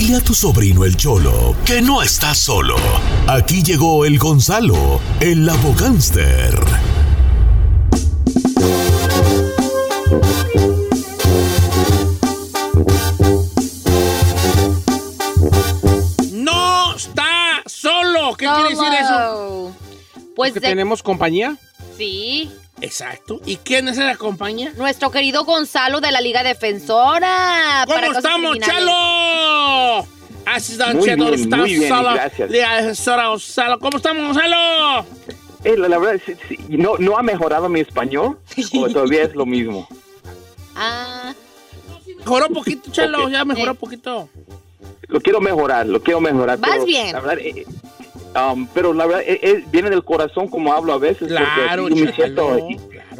Dile a tu sobrino el Cholo que no está solo. Aquí llegó el Gonzalo, el Labogánster. No está solo. ¿Qué quiere decir eso? Pues ¿Que de- tenemos compañía? sí. Exacto. ¿Y quién es la compañía? Nuestro querido Gonzalo de la Liga Defensora. ¿Cómo para estamos. Chalo? Así está, Muy Chalo, bien, está muy bien, solo. gracias. Gonzalo. ¿Cómo estamos, Gonzalo? Eh, la, la verdad, sí, sí, no, no ha mejorado mi español o todavía es lo mismo. Ah, Mejoró poquito, Chalo. Ya mejoró Sí. poquito. Lo quiero mejorar, lo quiero mejorar. Pero, bien. La verdad, eh, um, pero la verdad, eh, eh, viene del corazón como hablo a veces. porque Claro, así yo me siento- Chalo.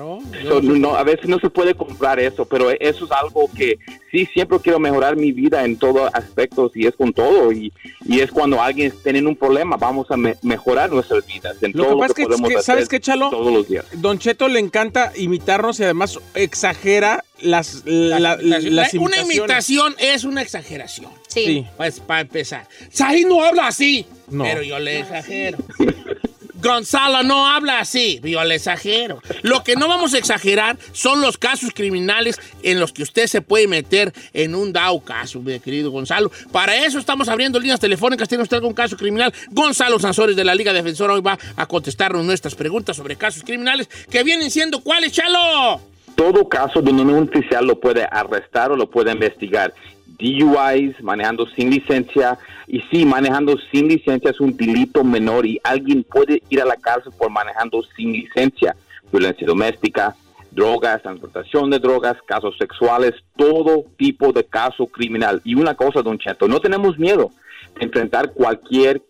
Claro. so, no, no, a veces no se puede comprar eso, pero eso es algo que sí siempre quiero mejorar mi vida en todos aspectos y es con todo. Y, y es cuando alguien tiene un problema, vamos a me- mejorar nuestras vidas en Lo que todo pasa lo es que, que- podemos que, hacer ¿sabes qué, Chalo? todos los días. Don Cheto le encanta imitarnos y además exagera las, la- Las una imitación es una exageración. sí. Sí. Pues para empezar. Saí no habla así. No. Pero yo le exagero. Gonzalo no habla así, yo le exagero. Lo que no vamos a exagerar son los casos criminales en los que usted se puede meter en un dado caso, mi querido Gonzalo. Para eso estamos abriendo líneas telefónicas. Tiene usted algún caso criminal. Gonzalo Sansores de la Liga Defensora hoy va a contestarnos nuestras preguntas sobre casos criminales que vienen siendo cuáles, Chalo. todo caso donde un oficial lo puede arrestar o lo puede investigar. DUIs, manejando sin licencia, y sí, manejando sin licencia es un delito menor y alguien puede ir a la cárcel por manejando sin licencia. Violencia doméstica, drogas, transportación de drogas, casos sexuales, todo tipo de caso criminal. Y una cosa, don Cheto, no tenemos miedo de enfrentar cualquier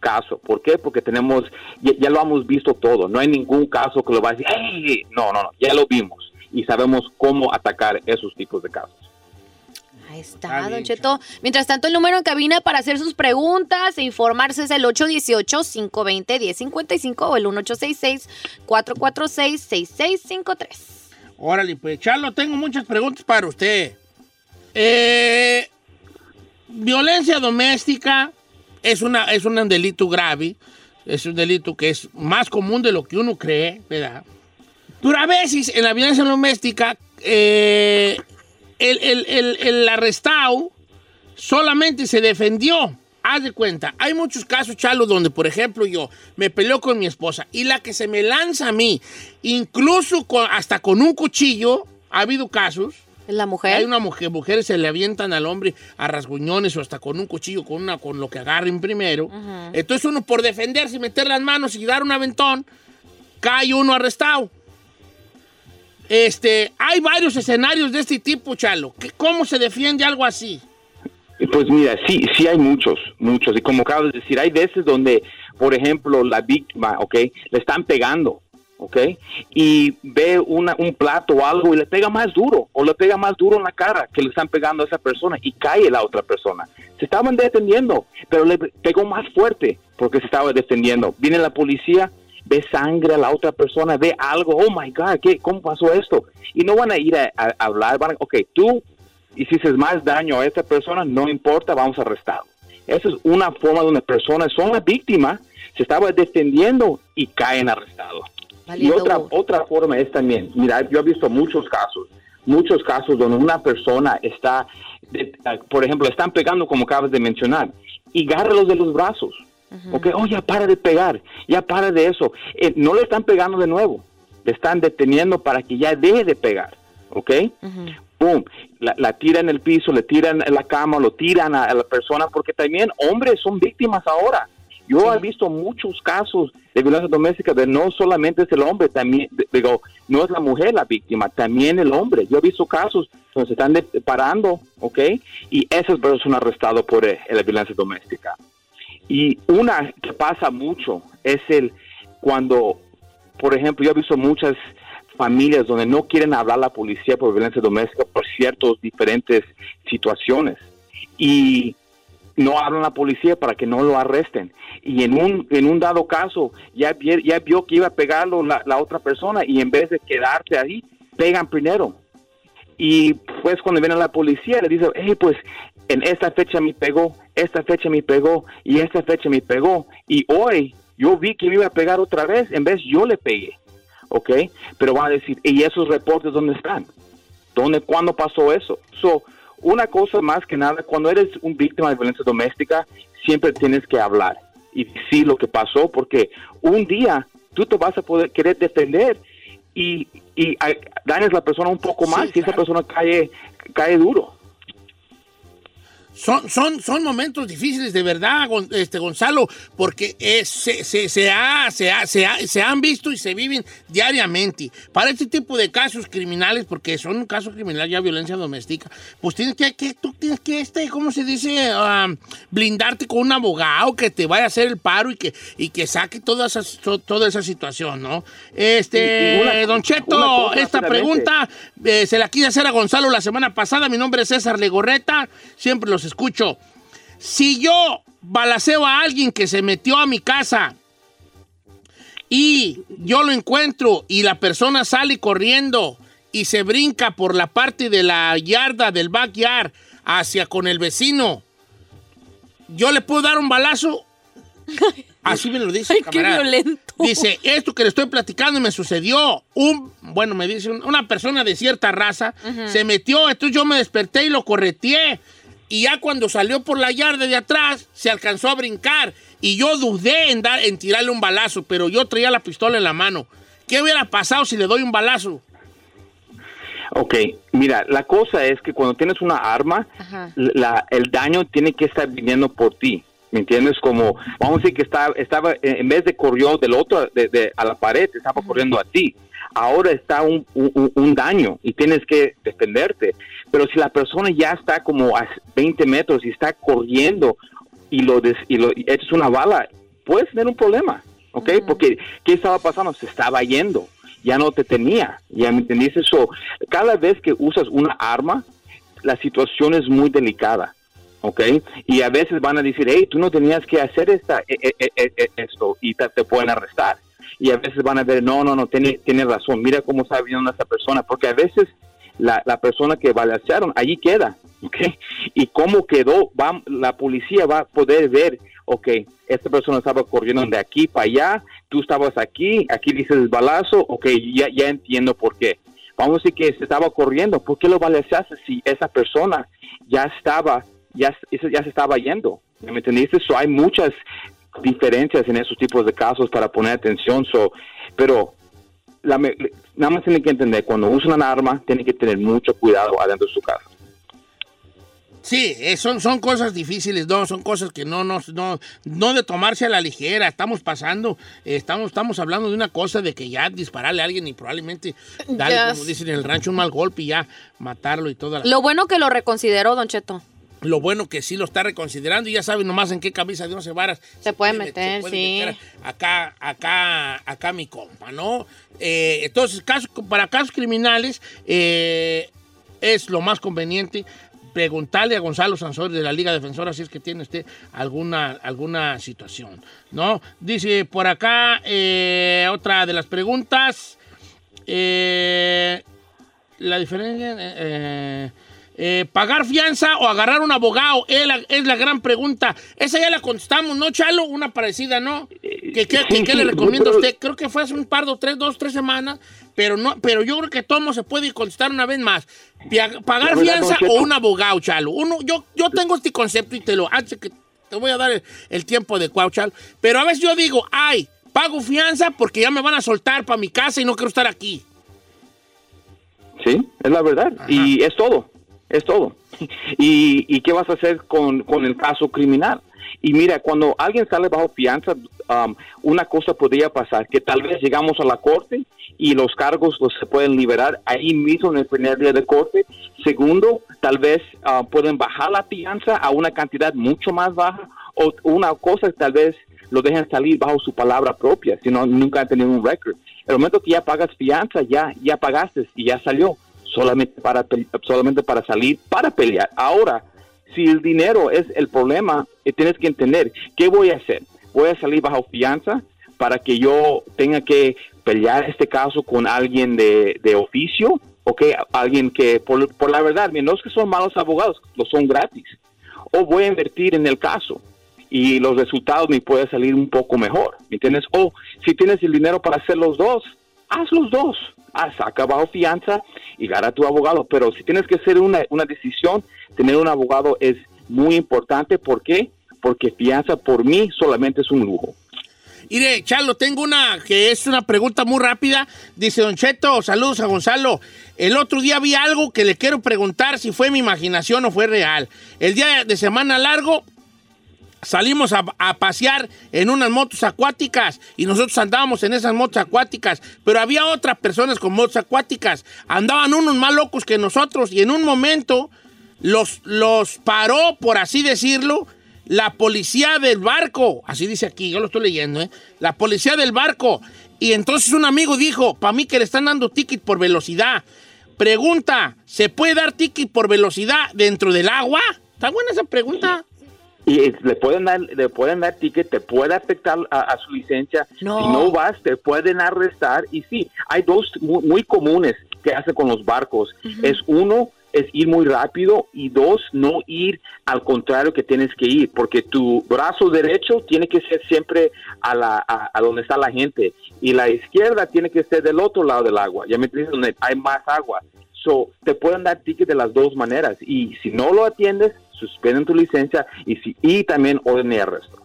caso. ¿Por qué? Porque tenemos, ya, lo hemos visto todo. No hay ningún caso que lo va a decir, "Hey", no, no, no, ya lo vimos y sabemos cómo atacar esos tipos de casos. Ahí está, Está Don bien, Cheto. Mientras tanto, el número en cabina para hacer sus preguntas e informarse es el 818-520-1055 o el 1866-446-6653. Órale, pues, Charlo, tengo muchas preguntas para usted. Eh, violencia doméstica es, una, es un delito grave, es un delito que es más común de lo que uno cree, ¿verdad? Pero a veces en la violencia doméstica, eh, el, el- el- el arrestado solamente se defendió. Haz de cuenta, hay muchos casos, Chalo, donde, por ejemplo, yo me peleo con mi esposa y la que se me lanza a mí, incluso con- hasta con un cuchillo, ha habido casos. ¿La mujer? Hay una mujer, mujeres se le avientan al hombre a rasguñones o hasta con un cuchillo, con, una, con lo que agarren primero. Entonces uno por defenderse y meter las manos y dar un aventón, cae uno arrestado. Este, hay varios escenarios de este tipo, Chalo. ¿Qué- ¿Cómo se defiende algo así? Pues mira, sí, sí hay muchos, muchos. Y como acabas de decir, hay veces donde, por ejemplo, la víctima, ¿ok? Le están pegando, ¿ok? Y ve una, un plato o algo y le pega más duro, o le pega más duro en la cara que le están pegando a esa persona y cae la otra persona. Se estaban defendiendo, pero le pegó más fuerte porque se estaba defendiendo. Viene la policía, ve sangre a la otra persona, ve algo, oh my God, ¿qué, ¿cómo pasó esto? Y no van a ir a, a hablar, van a, ok, tú hiciste más daño a esta persona, no importa, vamos a arrestarlo. Esa es una forma donde personas son la víctima, se estaba defendiendo y caen arrestados. Y Valiendo otra, huevo. otra forma es también, mira, yo he visto muchos casos, muchos casos donde una persona está, por ejemplo, están pegando como acabas de mencionar, y agárralos de los brazos. Ok, oh, ya para de pegar, ya para de eso. Eh, no le están pegando de nuevo, le están deteniendo para que ya deje de pegar. ¿Ok? Boom, la, la tiran en el piso, le tiran en la cama, lo tiran a, a la persona, porque también hombres son víctimas ahora. Yo he visto muchos casos de violencia doméstica de no solamente es el hombre, también, digo, no es la mujer la víctima, también el hombre. Yo he visto casos donde se están parando, ¿ok? Y esas personas son arrestadas por eh, la violencia doméstica. Y una que pasa mucho es el cuando, por ejemplo, yo he visto muchas familias donde no quieren hablar a la policía por violencia doméstica por ciertas diferentes situaciones. Y no hablan a la policía para que no lo arresten. Y en un, en un dado caso, ya, ya vio que iba a pegarlo la, la otra persona y en vez de quedarse ahí, pegan primero. Y pues cuando viene la policía le dice, hey, pues en esta fecha me pegó, esta fecha me pegó y esta fecha me pegó. Y hoy yo vi que me iba a pegar otra vez, en vez yo le pegué. ¿Ok? Pero van a decir, ¿y esos reportes dónde están? ¿Dónde, cuándo pasó eso? So, una cosa más que nada, cuando eres un víctima de violencia doméstica, siempre tienes que hablar y decir lo que pasó, porque un día tú te vas a poder querer defender y, y a- dañas a la persona un poco más Sí, y esa claro. persona cae, cae duro. Son, son, son momentos difíciles de verdad, este, Gonzalo, porque es- se, se- se ha- se ha- se ha- se han visto y se viven diariamente. Para este tipo de casos criminales, porque son un caso criminal ya violencia doméstica, pues tienes que, que- tú tienes que, este, ¿cómo se dice? Ah, blindarte con un abogado que te vaya a hacer el paro y que, y que saque toda esa, to- toda esa situación, ¿no? Este, una- Don Cheto, esta pregunta eh, se la quise hacer a Gonzalo la semana pasada. Mi nombre es César Legorreta. Siempre los escucho. Si yo balaceo a alguien que se metió a mi casa y yo lo encuentro y la persona sale corriendo y se brinca por la parte de la yarda del backyard hacia con el vecino, ¿yo le puedo dar un balazo? Así me lo dice. Ay, el qué violento. Dice, esto que le estoy platicando me sucedió. Un, bueno, me dice, un- una persona de cierta raza se metió, entonces yo me desperté y lo correteé. Y ya cuando salió por la yarda de atrás, se alcanzó a brincar. Y yo dudé en, dar, en tirarle un balazo, pero yo traía la pistola en la mano. ¿Qué hubiera pasado si le doy un balazo? Ok, mira, la cosa es que cuando tienes una arma, la- el daño tiene que estar viniendo por ti. ¿Me entiendes? Como, vamos a decir que estaba, estaba eh, en vez de corrió del otro de, de- a la pared, estaba corriendo a ti. Ahora está un, un- un daño y tienes que defenderte. Pero si la persona ya está como a 20 metros y está corriendo y lo, des- y lo echas una bala, puedes tener un problema. ¿Ok? Porque, ¿qué estaba pasando? Se estaba yendo. Ya no te tenía. ¿Ya me entendiste? So, cada vez que usas una arma, la situación es muy delicada, ¿ok? Y a veces van a decir, hey, tú no tenías que hacer esta, e- e- e- e- esto y te, te pueden arrestar. Y a veces van a ver, no, no, no, tiene, tiene razón, mira cómo está viviendo esta persona, porque a veces la, la persona que balancearon allí queda, ¿ok? Y cómo quedó, va, la policía va a poder ver, ok, esta persona estaba corriendo de aquí para allá, tú estabas aquí, aquí dices el balazo, ok, ya, ya entiendo por qué. Vamos a decir que se estaba corriendo, ¿por qué lo balanceaste si esa persona ya estaba, ya, ya se estaba yendo? ¿Me entendiste? So, hay muchas diferencias en esos tipos de casos para poner atención, so, pero la me- nada más tienen que entender, cuando usan una arma, tienen que tener mucho cuidado adentro de su casa. Sí, eh, son, son cosas difíciles, no, son cosas que no, no, no, no de tomarse a la ligera. Estamos pasando, eh, estamos, estamos hablando de una cosa de que ya dispararle a alguien y probablemente darle, como dicen en el rancho, un mal golpe y ya matarlo y toda la... Lo bueno que lo reconsideró, Don Cheto. Lo bueno que sí lo está reconsiderando y ya sabe nomás en qué camisa de once varas Se puede met- meter, puede sí. meter acá, acá, acá mi compa, ¿no? Eh, entonces, casos- para casos criminales eh, es lo más conveniente preguntarle a Gonzalo Sansores de la Liga Defensora si es que tiene usted alguna, alguna situación, ¿no? Dice por acá eh, otra de las preguntas. eh, la diferencia. Eh, ¿Pagar fianza o agarrar un abogado? Es la, es la gran pregunta. Esa ya la contestamos, ¿no, Chalo? Una parecida, ¿no? ¿Qué, qué- qué- sí, qué sí, le recomienda a usted? Creo que fue hace un par de tres, dos, tres semanas, pero no, pero yo creo que todo se puede contestar una vez más. ¿Pagar verdad, fianza o un abogado, Chalo? Uno, yo, yo tengo este concepto y te lo, antes que te voy a dar el, el tiempo adecuado, Chalo. Pero a veces yo digo, ay, pago fianza porque ya me van a soltar para mi casa y no quiero estar aquí. Sí, es la verdad. Y es todo, es todo. ¿Y, y qué vas a hacer con, con el caso criminal? Y mira, cuando alguien sale bajo fianza, um, una cosa podría pasar, que tal vez llegamos a la corte y los cargos los se pueden liberar ahí mismo en el primer día de corte. Segundo, tal vez ah, pueden bajar la fianza a una cantidad mucho más baja. O una cosa, tal vez lo dejen salir bajo su palabra propia, si no, nunca han tenido un récord. El momento que ya pagas fianza, ya, ya pagaste y ya salió, solamente para, solamente para salir, para pelear. Ahora, si el dinero es el problema, eh, tienes que entender, ¿qué voy a hacer? ¿Voy a salir bajo fianza para que yo tenga que pelear este caso con alguien de, de oficio? ¿Ok? Alguien que, por, por la verdad, no es que son malos abogados, lo son gratis. o voy a invertir en el caso y los resultados me pueden salir un poco mejor, ¿me entiendes? O si tienes el dinero para hacer los dos, haz los dos, haz, saca bajo fianza y gana tu abogado, pero si tienes que hacer una, una decisión, tener un abogado es muy importante, ¿por qué? Porque fianza por mí solamente es un lujo. Mire, Charlo, tengo una que es una pregunta muy rápida. Dice Don Cheto, saludos a Gonzalo. El otro día vi algo que le quiero preguntar si fue mi imaginación o fue real. El día de semana largo salimos a, pasear en unas motos acuáticas y nosotros andábamos en esas motos acuáticas, pero había otras personas con motos acuáticas. Andaban unos más locos que nosotros y en un momento los, los paró, por así decirlo, la policía del barco. Así dice aquí, yo lo estoy leyendo, ¿eh? La policía del barco. Y entonces un amigo dijo, para mí que le están dando ticket por velocidad. Pregunta, ¿se puede dar ticket por velocidad dentro del agua? Está buena esa pregunta. Y le pueden dar, le pueden dar ticket, te puede afectar a, a su licencia. No. Si no vas, te pueden arrestar. Y sí, hay dos muy, muy comunes que hacen con los barcos. Es uno, es ir muy rápido y dos, no ir al contrario que tienes que ir, porque tu brazo derecho tiene que ser siempre a, la, a, a donde está la gente y la izquierda tiene que ser del otro lado del agua, ya me entiendes, donde hay más agua. So, te pueden dar ticket de las dos maneras y si no lo atiendes, suspenden tu licencia y, si, y también orden de arresto.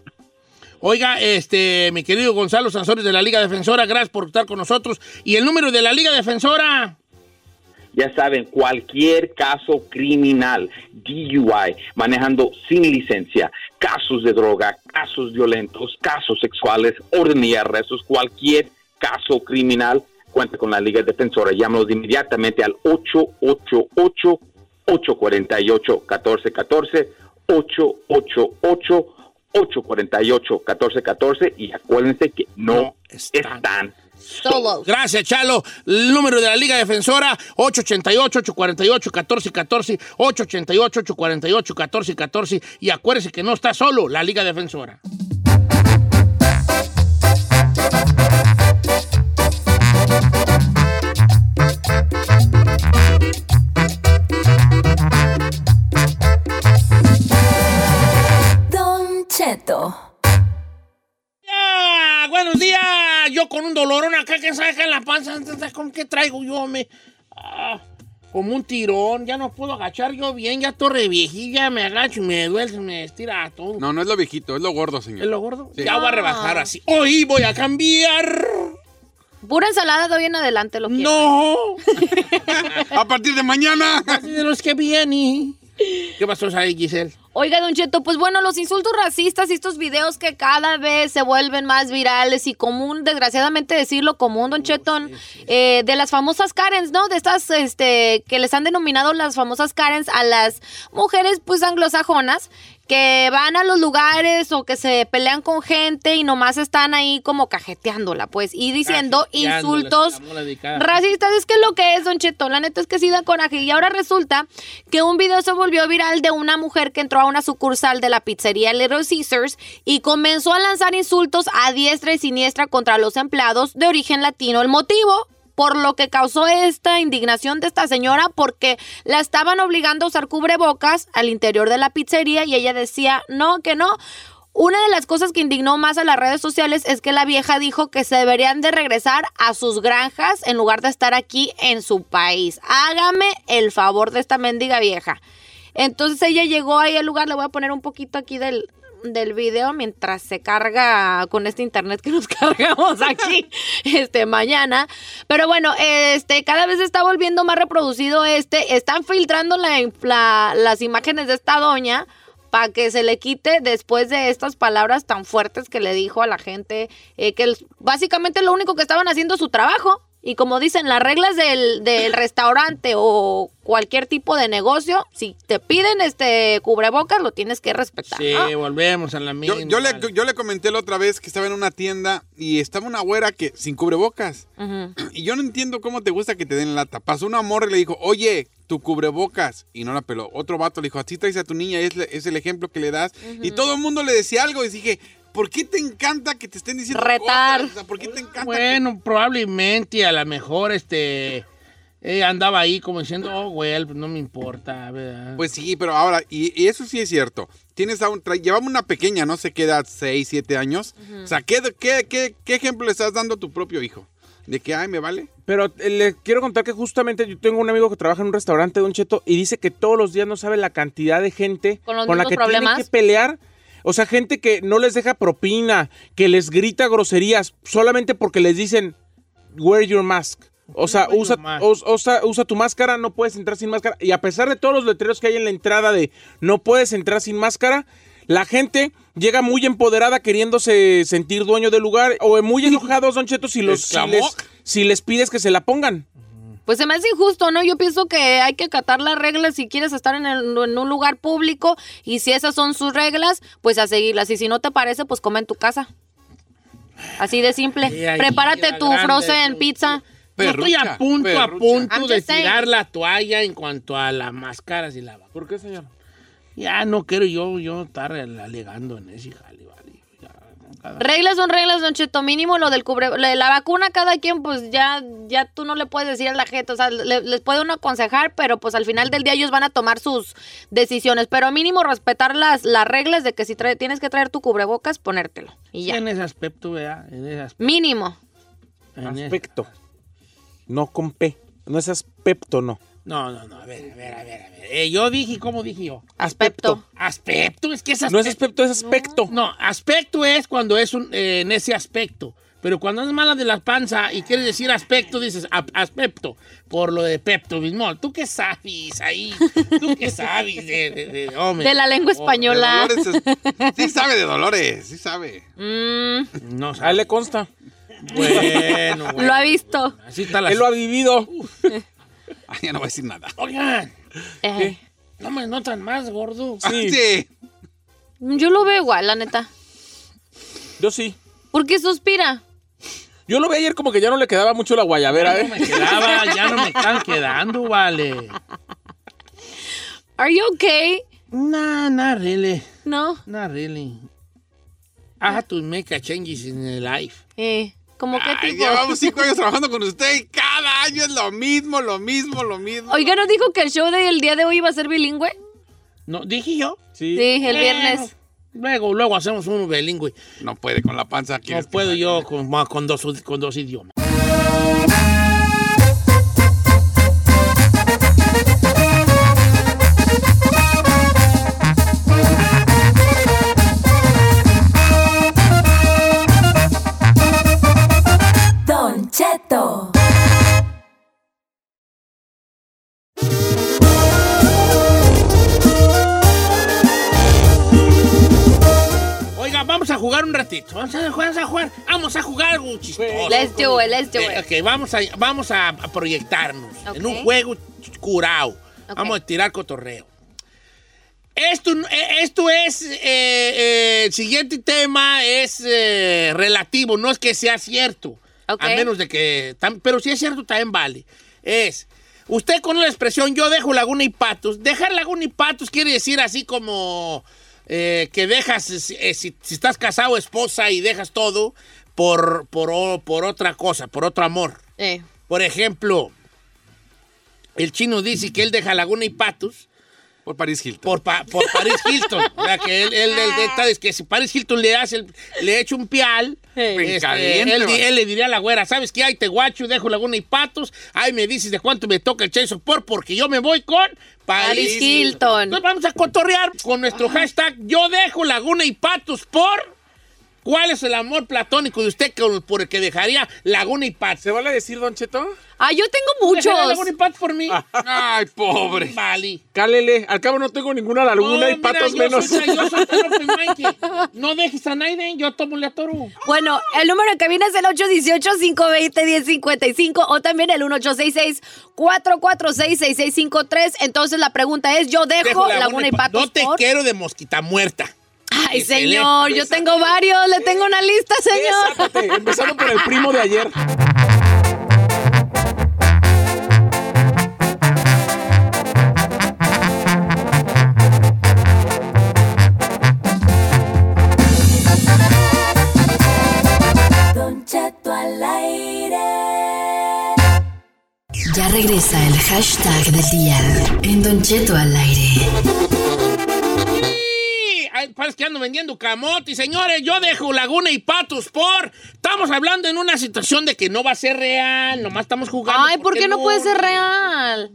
Oiga, este, mi querido Gonzalo Sansores de la Liga Defensora, gracias por estar con nosotros. ¿Y el número de la Liga Defensora? Ya saben, cualquier caso criminal, DUI, manejando sin licencia, casos de droga, casos violentos, casos sexuales, orden y arrestos, cualquier caso criminal, cuenta con la Liga Defensora. Llámanos inmediatamente al 888-848-1414, 888-848-1414 y acuérdense que no, No están están Solos. Gracias, Chalo. El número de la Liga Defensora, 888-848-1414, 888-848-1414. Y acuérdese que no está solo la Liga Defensora. ¡Ah! ¡Buenos días! Yo con un dolorón acá que saca en la panza. ¿Con qué traigo yo? Me... Ah, como un tirón. Ya no puedo agachar yo bien. Ya torre viejilla. Me agacho y me duele. Me estira todo. No, no es lo viejito, es lo gordo, ¿Es señor. lo gordo? Sí. Ya voy a rebajar así. Hoy voy a cambiar. Pura ensalada de hoy en adelante lo quiero. No. A partir de mañana. Así de los que vienen. ¿Qué pasó ahí, Giselle? Oiga, Don Cheto, pues bueno, los insultos racistas y estos videos que cada vez se vuelven más virales y común, desgraciadamente decirlo común, Don Cheto, eh, de las famosas Karens, ¿no? De estas, este, que les han denominado las famosas Karens a las mujeres, pues, anglosajonas, que van a los lugares o que se pelean con gente y nomás están ahí como cajeteándola, pues, y diciendo insultos racistas. Es que lo que es, Don Cheto, la neta es que sí da coraje. Y ahora resulta que un video se volvió viral de una mujer que entró a una sucursal de la pizzería Little Caesars y comenzó a lanzar insultos a diestra y siniestra contra los empleados de origen latino. El motivo por lo que causó esta indignación de esta señora porque la estaban obligando a usar cubrebocas al interior de la pizzería y ella decía no, que no. Una de las cosas que indignó más a las redes sociales es que la vieja dijo que se deberían de regresar a sus granjas en lugar de estar aquí en su país. Hágame el favor de esta mendiga vieja. Entonces ella llegó ahí al lugar, le voy a poner un poquito aquí del, del video mientras se carga con este internet que nos cargamos aquí este mañana. Pero bueno, este cada vez está volviendo más reproducido este. Están filtrando la- la- las imágenes de esta doña para que se le quite después de estas palabras tan fuertes que le dijo a la gente, eh, que básicamente lo único que estaban haciendo su trabajo. Y como dicen, las reglas del, del restaurante o cualquier tipo de negocio, si te piden este cubrebocas, lo tienes que respetar. Sí, ¿no? volvemos a la misma. Yo, yo le, yo le comenté la otra vez que estaba en una tienda y estaba una güera que sin cubrebocas. Y yo no entiendo cómo te gusta que te den lata. Pasó una morra y le dijo, oye, tu cubrebocas. Y no la peló. Otro vato le dijo, así traes a tu niña, es, le- es el ejemplo que le das. Y todo el mundo le decía algo y dije, ¿por qué te encanta que te estén diciendo Retar. cosas? O sea, ¿Por qué te encanta? que- Bueno, probablemente a lo mejor este ella andaba ahí como diciendo, oh, güey, pues no me importa, ¿verdad? Pues sí, pero ahora, y, y eso sí es cierto. Tienes a un, llevamos una pequeña, no sé qué edad, 6, 7 años. O sea, ¿qué, qué, qué, qué ejemplo le estás dando a tu propio hijo? De que, ay, me vale. Pero eh, le quiero contar que justamente yo tengo un amigo que trabaja en un restaurante, Don Cheto, y dice que todos los días no sabe la cantidad de gente Con la que problemas. tiene que pelear. O sea, gente que no les deja propina, que les grita groserías solamente porque les dicen, wear your mask. O sea, usa, os- usa, usa tu máscara, no puedes entrar sin máscara. Y a pesar de todos los letreros que hay en la entrada de no puedes entrar sin máscara, la gente llega muy empoderada queriéndose sentir dueño del lugar o muy enojados, Don Cheto, si, los, si, Exclamó. les, si les pides que se la pongan. Pues se me hace injusto, ¿no? Yo pienso que hay que acatar las reglas si quieres estar en, el- en un lugar público y si esas son sus reglas, pues a seguirlas. Y si no te parece, pues come en tu casa. Así de simple. Prepárate tu grande, frozen pizza. Yo estoy a Perrucha, punto, a punto de tirar la toalla en cuanto a las máscaras y la. ¿Por qué, señor? Ya no quiero yo, yo estar alegando en ese. Ya, Reglas son reglas, Don Cheto. Mínimo lo del cubre... lo de la vacuna, cada quien, pues ya, ya tú no le puedes decir a la gente. O sea, le- les puede uno aconsejar, pero pues al final del día ellos van a tomar sus decisiones. Pero mínimo respetar las, las reglas de que si trae- tienes que traer tu cubrebocas, ponértelo. Y ya. En ese aspecto, ¿verdad? En ese aspecto. Mínimo. en ese- Aspecto. No con P. No es aspecto, no. No, no, no, a ver, a ver, a ver, a ver. Eh, yo dije, ¿cómo dije yo? Aspecto. Aspecto, es que es No aspecto. es aspecto, es aspecto. No, aspecto es cuando es un, eh, en ese aspecto. Pero cuando es mala de la panza y quieres decir aspecto, dices aspecto, por lo de Pepto Bismol. ¿Tú qué sabes ahí? ¿Tú qué sabes de, de, de- hombre? De la lengua española. Es- sí sabe de Dolores, sí sabe. Mm, No A él le consta. Bueno, bueno. lo ha visto. Así está la... Él lo ha vivido. ya no voy a decir nada. Oigan, Eh, no me notan más, gordo. Sí. Sí. yo lo veo igual, la neta. Yo sí. ¿Por qué suspira? Yo lo vi ayer como que ya no le quedaba mucho la guayabera, Ya no ¿eh? me quedaba, ya no me están quedando, vale. Are you okay? Nah, not really. No. Not really. I had to make a changes in the life. Eh, ¿Cómo qué tipo? llevamos cinco años trabajando con usted y cada año es lo mismo, lo mismo, lo mismo. Oiga, ¿no dijo que el show del día de hoy iba a ser bilingüe? No, dije yo. Sí. Sí, el Eh, viernes. Luego, luego hacemos uno bilingüe. No puede con la panza. No ¿quieres que puedo yo con, con, dos, con dos idiomas. Jugar un ratito. Vamos a jugar, vamos a jugar. Vamos a jugar algo chistoso. Let's do it, let's do Eh, it. ok, vamos a, vamos a, proyectarnos en un juego curado. Vamos a tirar cotorreo. Esto, eh, esto es, eh, eh, el siguiente tema es relativo, no es que sea cierto. Ok. A menos de que, pero si es cierto también vale. Es, usted con la expresión yo dejo Laguna y Patos, dejar Laguna y Patos quiere decir así como eh, que dejas, eh, si, si estás casado, esposa y dejas todo por, por, por otra cosa, por otro amor. Eh, Por ejemplo, el chino dice que él deja Laguna y Patos Por Paris Hilton. por, pa- por Paris Hilton. O sea, que él, él, él- él es que si Paris Hilton le hace el- le echa un pial, este, caliente, él, le diría a la güera, ¿sabes qué? Ay, te guacho, dejo Laguna y Patos. Ay, me dices de cuánto me toca el Chase por porque yo me voy con Paris, Paris Hilton. Entonces vamos a cotorrear con nuestro hashtag yo dejo Laguna y Patos por... ¿Cuál es el amor platónico de usted que- por el que dejaría Laguna y Patos? ¿Se vale decir, Don Cheto? Ah, yo tengo ¿Dejaría muchos. Laguna y Patos por mí? Ay, pobre. Vale. Cálele. Al cabo no tengo ninguna laguna y patos mira, yo menos. soy- yo soy minded. No dejes a nadie, yo tomo la toro. Bueno, el número de cabina es el 818-520-1055 o también el 1866-446-6653. Entonces la pregunta es, yo dejo, Dejo Laguna y Patos No te por... quiero de mosquita muerta. Ay, señor, yo tengo varios, le tengo una lista, señor. Sácate, empezando por el primo de ayer. Don Cheto al aire. Ya regresa el hashtag del día en Don Cheto al aire. Parece que ando vendiendo camote. Señores, yo dejo Laguna y Patos por. Estamos hablando en una situación de que no va a ser real. Nomás estamos jugando. Ay, ¿por qué no puede ser real?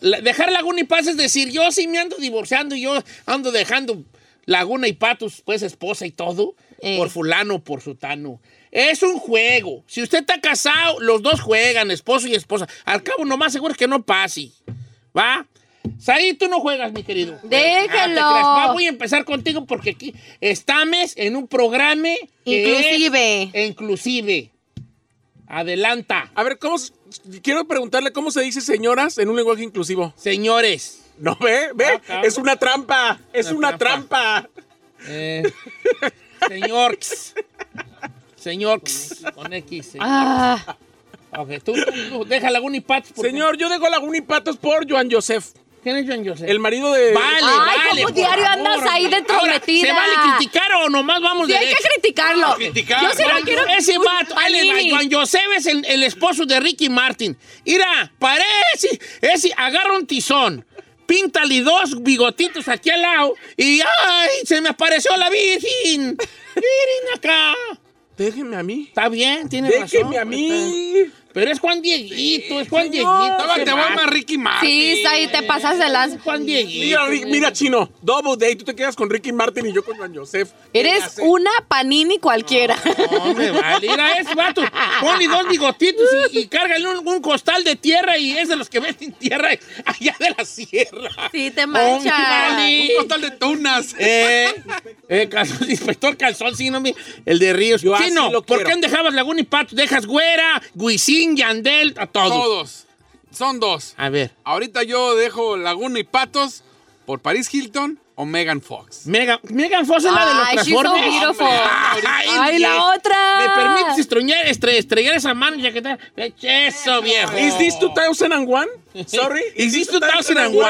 La- dejar Laguna y Patos es decir, yo sí me ando divorciando y yo ando dejando Laguna y Patos, pues esposa y todo, Eh. por fulano, por sutano. Es un juego. Si usted está casado, los dos juegan, esposo y esposa. Al cabo, nomás seguro que no pase. ¿Va? Saí, tú no juegas, mi querido. Déjelo. Ah, te creas. Va, voy a empezar contigo porque aquí estamos en un programa que Inclusive. es inclusive. Adelanta. A ver, ¿cómo, quiero preguntarle cómo se dice señoras en un lenguaje inclusivo. Señores. No, ve, ve, Ah, es una trampa, es Una una, trampa. Eh, señor. X. Señor X, con X. señor. Ah, Ok, tú, tú, tú, deja Laguna y Patos. porque- Señor, yo dejo Laguna y Patos por Joan Joseph, ¿Quién es Joan Joseph? el marido de... Vale, Ay, vale. ¿cómo diario favor, andas ahí de Ahora, entrometida? ¿Se vale criticar o nomás vamos sí, hay que criticarlo. criticar. Yo sí no quiero ese vato, ahí les va, Panini. Juan Joseph es el, el esposo de Ricky Martin. Mira, parece, ese, agarra un tizón, píntale dos bigotitos aquí al lado y ¡ay! Se me apareció la Virgen. Miren acá. Déjeme a mí. Está bien, tiene razón. Déjeme a mí. Pero es Juan Dieguito, es Juan señor. Dieguito. Estaba ese te voy vato. más Ricky Martin. Sí, ahí te pasas de las... Juan Dieguito. Mira, Rick- mira, Chino, double day, tú te quedas con Ricky Martin y yo con Joan Joseph. Eres una panini cualquiera. No me vale. Mira ese vato. Ponle dos bigotitos y, y cárgale un, un costal de tierra y es de los que venden tierra allá de la sierra. Sí, te No mancha. vale. Un costal de tunas. Eh, eh, calzón, inspector calzón, sí, no me- el de Ríos. Yo no, lo ¿por quiero. qué dejabas Laguna y Pato? Dejas Güera, Guisín, Yandel, a todos. Todos. Son dos. A ver, Ahorita yo dejo Laguna y Patos por Paris Hilton o Megan Fox. Megan, Megan Fox es la de los Ay, she's so Transformers. beautiful. Ay, Ay, la otra. ¿Me permites estrellar, estre- estrellar esa mano ya que tal? Eso, viejo. ¿Is this 2001? Sorry. ¿Is this 2001?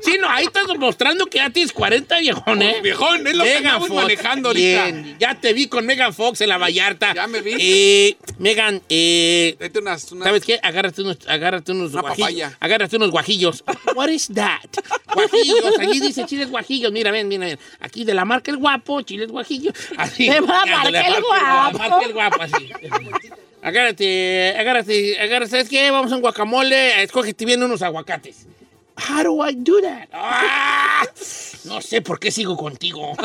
sí, no, ahí estás mostrando que ya tienes 40, viejón, ¿eh? Viejón, es lo que andamos manejando ahorita. Bien, ya te vi con Megan Fox en la Vallarta. Ya me vi. Eh, Megan, eh, unas, unas- ¿sabes qué? Agárrate unos, agárrate unos Una guajillos. papaya. Agárrate unos guajillos. What is that? Guajillos. Allí dice chiles guajillos. Mira, ven, mira, ven. Aquí de la marca El Guapo, chiles guajillos. Así. De la marca de El Guapo. La marca El Guapo, así. Agárrate, agárrate, agárrate. ¿Sabes qué? Vamos a un guacamole. Escógete bien unos aguacates. How do I do that? Ah, no sé por qué sigo contigo.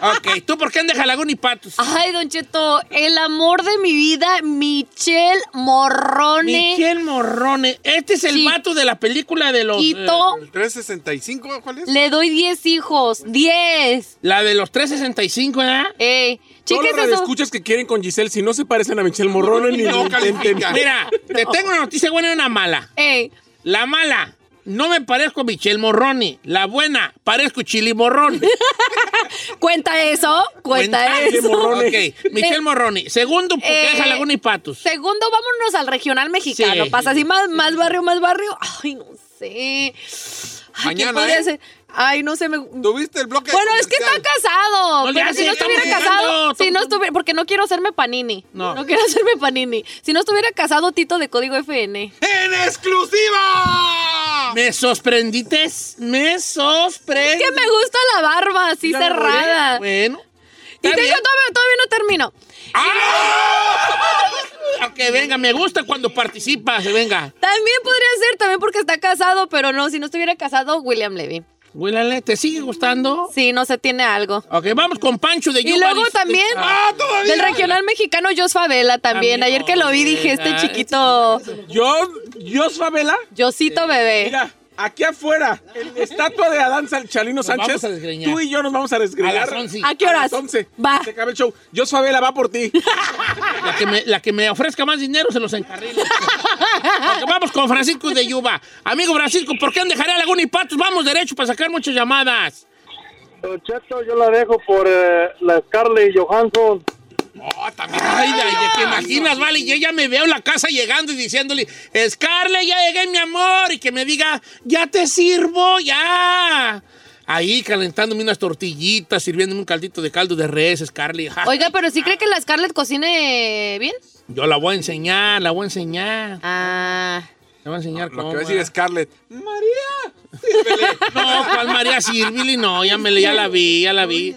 Ok, ¿tú por qué andas Laguna y Patos? Ay, Don Cheto, el amor de mi vida, Michelle Morrone. Michelle Morrone. Este es el Sí. vato de la película de los... Quito, eh, ¿El 365? ¿Cuál es? le doy 10 hijos. 10. la de los 365, ¿verdad? Chiques los eso. escuchas que quieren con Giselle, si no se parecen a Michelle Morrone ni No. Mira, te tengo una noticia buena y una mala. Ey, La mala, no me parezco a Michelle Morrone. La buena, parezco Chili Morrone. cuenta eso, cuenta, Cuenta. eso. Morrone. Ok, Michelle Morrone. Segundo, porque Eh, deja Laguna y Patos. Segundo, vámonos al regional mexicano. Sí. Pasa así más, más barrio, más barrio. Ay, no sé. Ay, ¿quién Mañana, podría ¿eh? ser? Ay, no sé. Me... ¿Tuviste el bloque Bueno, es que está casado. No pero si no estuviera casado, si no estuviera, porque no quiero hacerme panini. No. No. quiero hacerme panini. Si no estuviera casado, Tito de código FN. ¡En exclusiva! ¿Me sorprendites? ¿Me sorprendí? Que me gusta la barba así cerrada. Bueno. y tengo, bien. todavía, todavía no termino. Ok, venga, me gusta cuando participas, venga. También podría ser, también porque está casado, pero no, si no estuviera casado, William Levy. Willale, ¿te sigue gustando? Sí, no se tiene algo. Ok, vamos con Pancho de Y Yuba. luego también Ah, todavía. del regional mexicano Jos Favela también. Ayer que lo vi dije, este oye, chiquito yo, Favela, Josito bebé. mira, aquí afuera, en la estatua de Adán Chalino Sánchez, a tú y yo nos vamos a desgreñar. A las 11. ¿A qué A horas? las 11. Va. Se acaba el show. Yo, va por ti. La que, me, la que me ofrezca más dinero se los encarrilo. Ok, vamos con Francisco de Yuba. Amigo Francisco, ¿por qué dejaré a Laguna y Patos? Vamos derecho para sacar muchas llamadas. Cheto, yo la dejo por eh, la Scarlett Johansson. Oh, también. Ay, de, de que imaginas, vale, yo ya me veo en la casa llegando y diciéndole, Scarlett, ya llegué, mi amor, y que me diga, ya te sirvo, ya. ahí calentándome unas tortillitas, sirviéndome un caldito de caldo de res, Scarlett. Oiga, pero ¿sí cree que la Scarlett cocine bien? Yo la voy a enseñar, la voy a enseñar. Ah. La voy a enseñar Lo cómo. que va a decir. Scarlett. María. No, ¿cuál María Sirvili? No, ya, me, ya la vi, ya la vi.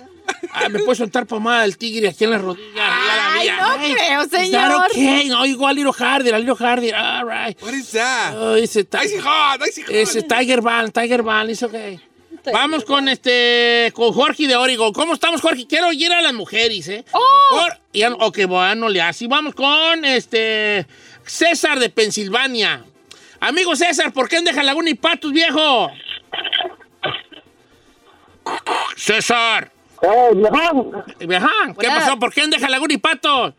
Ah, me puede soltar pomada del tigre aquí en la rodilla. ya la. Ay, no creo, señor. okay? No, igual Little Hardy, a Little Hardy. All right. What is that? Oh, ese Icy hot, icy hot. ese Tiger Ball, Tiger Ball, es okay. Vamos con este, con Jorge de Oregon. ¿Cómo estamos, Jorge? Quiero oír a las mujeres, ¿eh? ¡Oh! Por- ya, ok, bueno, le así. Vamos con este César de Pensilvania. Amigo César, ¿por qué en Deja Laguna y Patos, viejo? César. Eh, viejón, Vieján, ¿qué Hola. pasó? ¿Por qué Deja Laguna y Patos?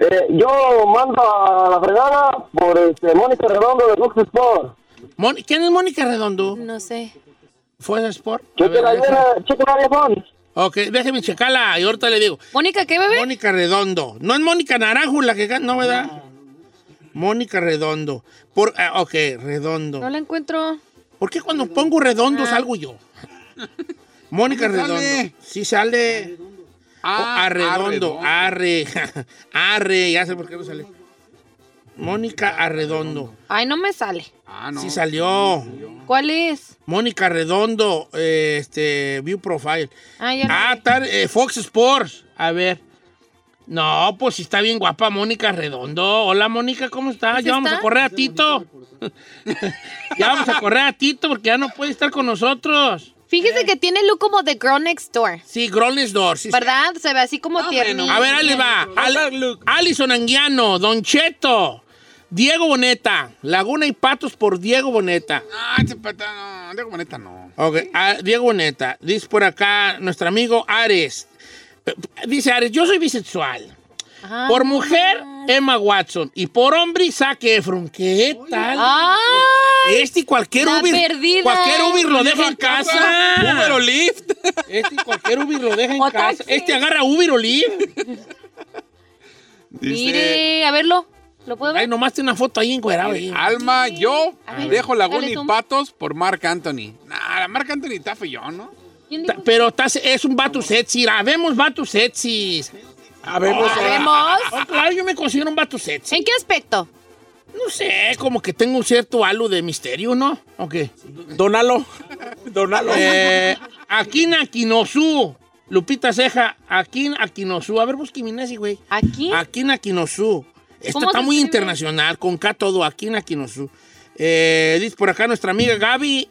eh, yo mando a la fregada por este, Mónica Redondo de Fox Sport. Mon- ¿Quién es Mónica Redondo? No sé. ¿Fue de Sport? A Cheque ver, la deja- llena, cheque la viejón. Ok, déjeme checarla y ahorita le digo. Mónica, ¿qué bebé? Mónica Redondo. No es Mónica Naranjo la que canta, no, ¿verdad? Mónica Redondo. Por, ah, ok, Redondo. No la encuentro. ¿Por qué cuando pongo Redondo salgo yo? Mónica ¿Dónde Redondo. sale? Sí sale. Ah, Oh, Arredondo. Arre. Arre. Ya sé por qué no sale. Mónica Arredondo. Ay, no me sale. Ah, no. Sí salió. ¿Cuál es? Mónica Redondo. eh, este, View Profile. Ah, ya no. Ah, tar- eh, Fox Sports. A ver. No, pues sí está bien guapa Mónica Redondo. Hola Mónica, ¿cómo estás? ¿Pues Ya vamos está? a correr a Tito. ya vamos a correr a Tito porque ya no puede estar con nosotros. Fíjese que tiene look como de Girl Next Door. Sí, Grones Door. Sí, sí. ¿Verdad? Se ve así como tiernito. A ver, ahí le va. Al- Alison Anguiano, Don Cheto, Diego Boneta, Laguna y Patos por Diego Boneta. Ah, ese pata, no. Diego Boneta no. Ok, ah, Diego Boneta. Dice por acá nuestro amigo Ares. Dice Ares, yo soy bisexual. Ah. Por mujer, Emma Watson. Y por hombre, Zac Efron. ¿Qué tal? ¡Ay! Este y cualquier La Uber. perdida. Cualquier Uber lo deja en casa. Uber o Lyft. Este y cualquier Uber lo deja en O casa. taxi. Este agarra Uber o Lyft. Dice, Mire, a verlo. ¿Lo puedo Ay, ver? nomás tiene una foto ahí encuadrado. ahí. Alma, yo ver, dejo Laguna dale y. Patos por Marc Anthony. Nah, Marc Anthony está feo, ¿no? Pero estás- es un vato sexy. Habemos vatos sexys. Habemos. ¿Sabemos? Oh, claro, yo me considero un vato sexy. ¿En qué aspecto? No sé, como que tengo un cierto halo de misterio, ¿no? Ok. Donalo. Donalo. Eh, Aquina Aquinosu. Lupita Ceja. Aquin Aquinosu. A ver, busque mi Nessie, güey. ¿Aquí? Aquina Aquinosu. Esto ¿Cómo está muy escribe? internacional, con K todo. Aquina Aquinosu. Eh, dice por acá nuestra amiga Gaby.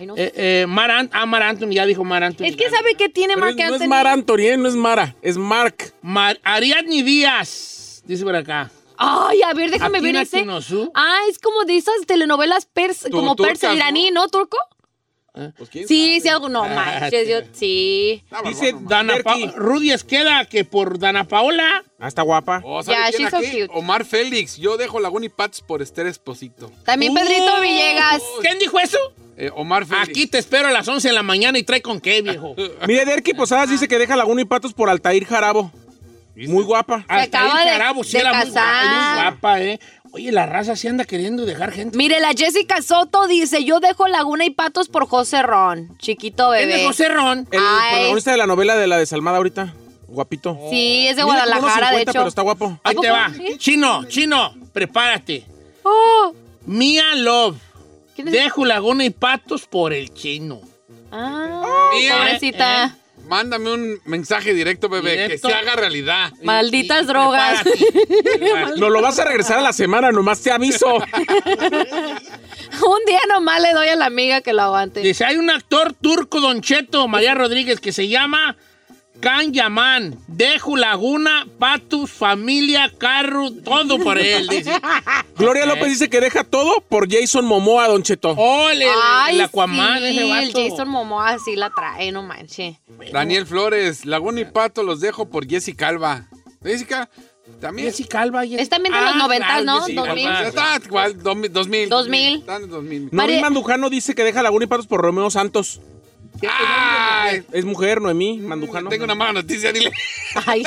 Ay, no. Eh, eh, Mar ah, Mar Anthony, ya dijo Mar Anthony. es que ¿sabe qué tiene Pero Marc es- no Anthony? es Mar Anthony, ¿eh? no es Mara, es Mark. Mar- Ariadne Díaz. Dice por acá. Ay, a ver, déjame ver ese. Ah, es como de esas telenovelas pers Tu- como persa iraní, ¿no? ¿Turco? Pues, ¿quién Sí, sí, algo. No, manches, yo sí. sabe? Dice Dana Pa- Terky. Rudy Esqueda, que por Dana Paola. Ah, está guapa. Oh, ¿sabe Yeah, she's so cute. Omar Félix. Yo dejo Laguna y Patos por Esther Esposito. También Uh, Pedrito Villegas. ¿Quién dijo eso? Eh, Omar Félix. Aquí te espero a las 11 de la mañana y trae con qué, viejo. Mire, Derky Posadas dice que deja Laguna y Patos por Altair Jarabo. Muy guapa. Hasta acaba ahí de- Jarabo, sí de era muy guapa, casar. muy guapa, ¿eh? Oye, la raza sí anda queriendo dejar gente. Mire, la Jessica Soto dice, yo dejo Laguna y Patos por José Ron, chiquito ¿Quién bebé. es José Ron? El Ay. protagonista de la novela de la desalmada ahorita. Guapito. Sí, es de como unos Guadalajara, de 50, hecho. Pero está guapo. Ahí ¿A te poco? va. ¿Sí? Chino, chino, prepárate. Oh, Mia Love. ¿quién es? Dejo Laguna y Patos por el chino. Ah, Mira, pobrecita. Mándame un mensaje directo, bebé, Directo. que se haga realidad. Malditas Y- y drogas. No lo vas a regresar a la semana, nomás te aviso. Un día nomás le doy a la amiga que lo aguante. Dice, hay un actor turco, Don Cheto, María Rodríguez, que se llama Can Yaman. Dejo Laguna, Patus, familia, carro, todo por él. Dice. Gloria López dice que deja todo por Jason Momoa, Don Cheto. Oh, el, Aquaman, sí, ese el. Jason Momoa sí la trae, no manches. Daniel Flores, Laguna y Pato los dejo por Jessica Alba. Jessica, también. Jessica Alba. Jessica- Es también de los noventas, ¿no? Jessica Dos mil. Alba. Ya está, igual, dos mil- 2000. 2000. Están en 2000. Noemí María- Mandujano dice que deja Laguna y Patos por Romeo Santos. Ay, Es mujer, Noemí Mandujano. tengo una mala noticia, dile. Ay,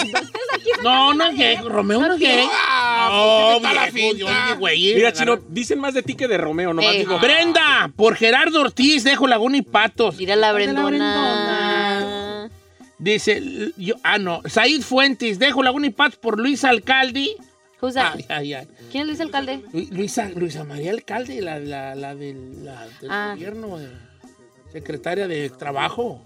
No, no es gay. Romeo no es gay. Ah, No, yo, güey, Mira, Chino, dicen más de ti que de Romeo, nomás Eh. digo. Brenda, por Gerardo Ortiz, dejo Laguna y Patos. Mira la Brendona. Dice, yo, ah, no, Said Fuentes, dejo Laguna y Patos por Luis Alcalde. Who's that? Ay, ay, ay. ¿Quién es Luis Alcalde? Lu- Luisa, Luisa María Alcalde, la, la, la del, la del Ah. gobierno, eh, secretaria de Trabajo.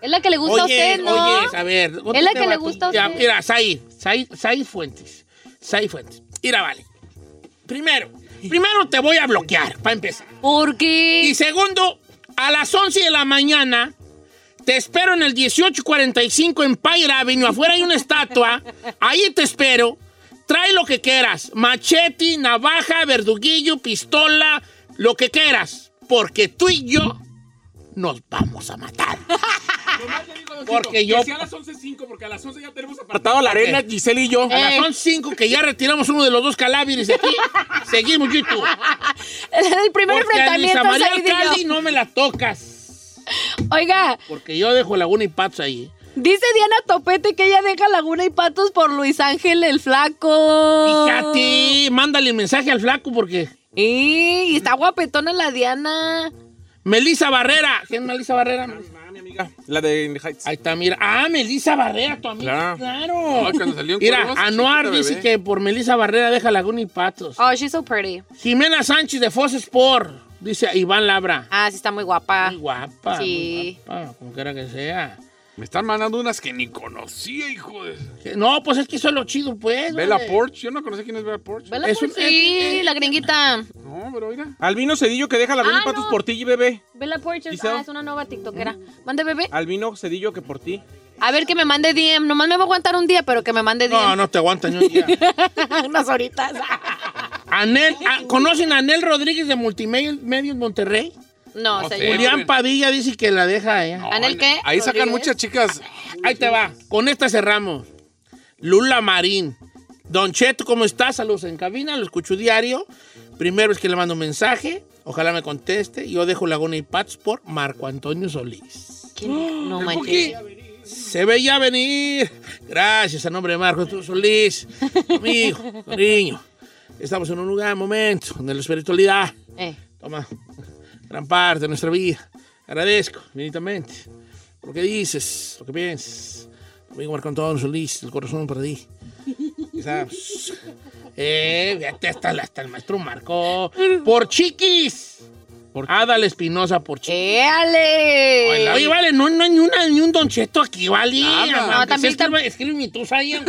Es la que le gusta oye, a usted, ¿no? oye, a ver. Es la que le gusta a Ya, usted. Mira, Said, Said, Said Fuentes. Said Fuentes. Mira, vale. Primero, primero te voy a bloquear, para empezar. ¿Por qué? Y segundo, a las 11 de la mañana te espero en el 1845 Empire Avenue. Afuera hay una estatua. Ahí te espero. Trae lo que quieras. Machete, navaja, verduguillo, pistola, lo que quieras. Porque tú y yo nos vamos a matar. Porque yo- Que sea a las 11.05, porque a las 11 ya tenemos apartado a la arena, Giselle y yo. A las 11.05 que ya retiramos uno de los dos caláveres de aquí. Seguimos, YouTube. El primer Porque a Lisa enfrentamiento María y yo. Alcalde no me la tocas. Oiga, Porque yo dejo Laguna y Patos ahí. dice Diana Topete que ella deja Laguna y Patos por Luis Ángel el Flaco. Fíjate, mándale mensaje al flaco porque... Y está guapetona la Diana. Melissa Barrera. ¿Quién es Melissa Barrera? Mi amiga, la de In the Heights. Ahí está, mira. Ah, Melissa Barrera, tu amiga. Claro. Claro. Ah, cuando salió en Mira, Cuervos, Anuar chiquita dice bebé. que por Melissa Barrera deja Laguna y Patos. Oh, she's so pretty. Jimena Sánchez de Fox Sport. Dice Iván Labra. Ah, sí está muy guapa. Muy guapa. Sí. Muy guapa, como quiera que sea. Me están mandando unas que ni conocía, hijo de... No, pues es que eso es lo chido, pues. Bella vale. Porch, yo no conocí quién es Bella Porch. ¿Vela Es por un- sí, eh, la gringuita. No, pero mira. Albino Cedillo que deja la Ah, y patos no. por ti, bebé. Bella Porches, Giselle. ah, es una nueva tiktokera. Mande bebé. Albino Cedillo que por ti. A ver que me mande DM. Nomás me va a aguantar un día, pero que me mande DM. No, no te aguanta ni un día. Unas horitas. Anel, ah, ¿Conocen a Anel Rodríguez de Multimedia Medios Monterrey? No, No señor. Julián Padilla dice que la deja ella. No, ¿Anel qué? Ahí sacan muchas chicas. Ahí te va. Con esta cerramos. Lula Marín. Don Cheto, ¿cómo estás? Saludos en cabina, lo escucho diario. Primero es que le mando un mensaje. Ojalá me conteste. Yo dejo Laguna y Pats por Marco Antonio Solís. ¿Quién? No ¿El manches. Se veía venir. Gracias a nombre de Marco Antonio Solís. Amigo, cariño. Estamos en un lugar, momento, donde la espiritualidad Eh. toma gran parte de nuestra vida. Agradezco infinitamente lo que dices, lo que piensas. Amigo Marco Antonio Solís, el corazón para ti. Quizás. Eh, fíjate, hasta, hasta el maestro Marco. Por chiquis. Por Adal Espinosa por chiquis. ¡Éale! Oye, vale, no, no hay ni, una, ni un Don Cheto aquí, vale. Nada. Aunque No, también escribe mi tusa ahí,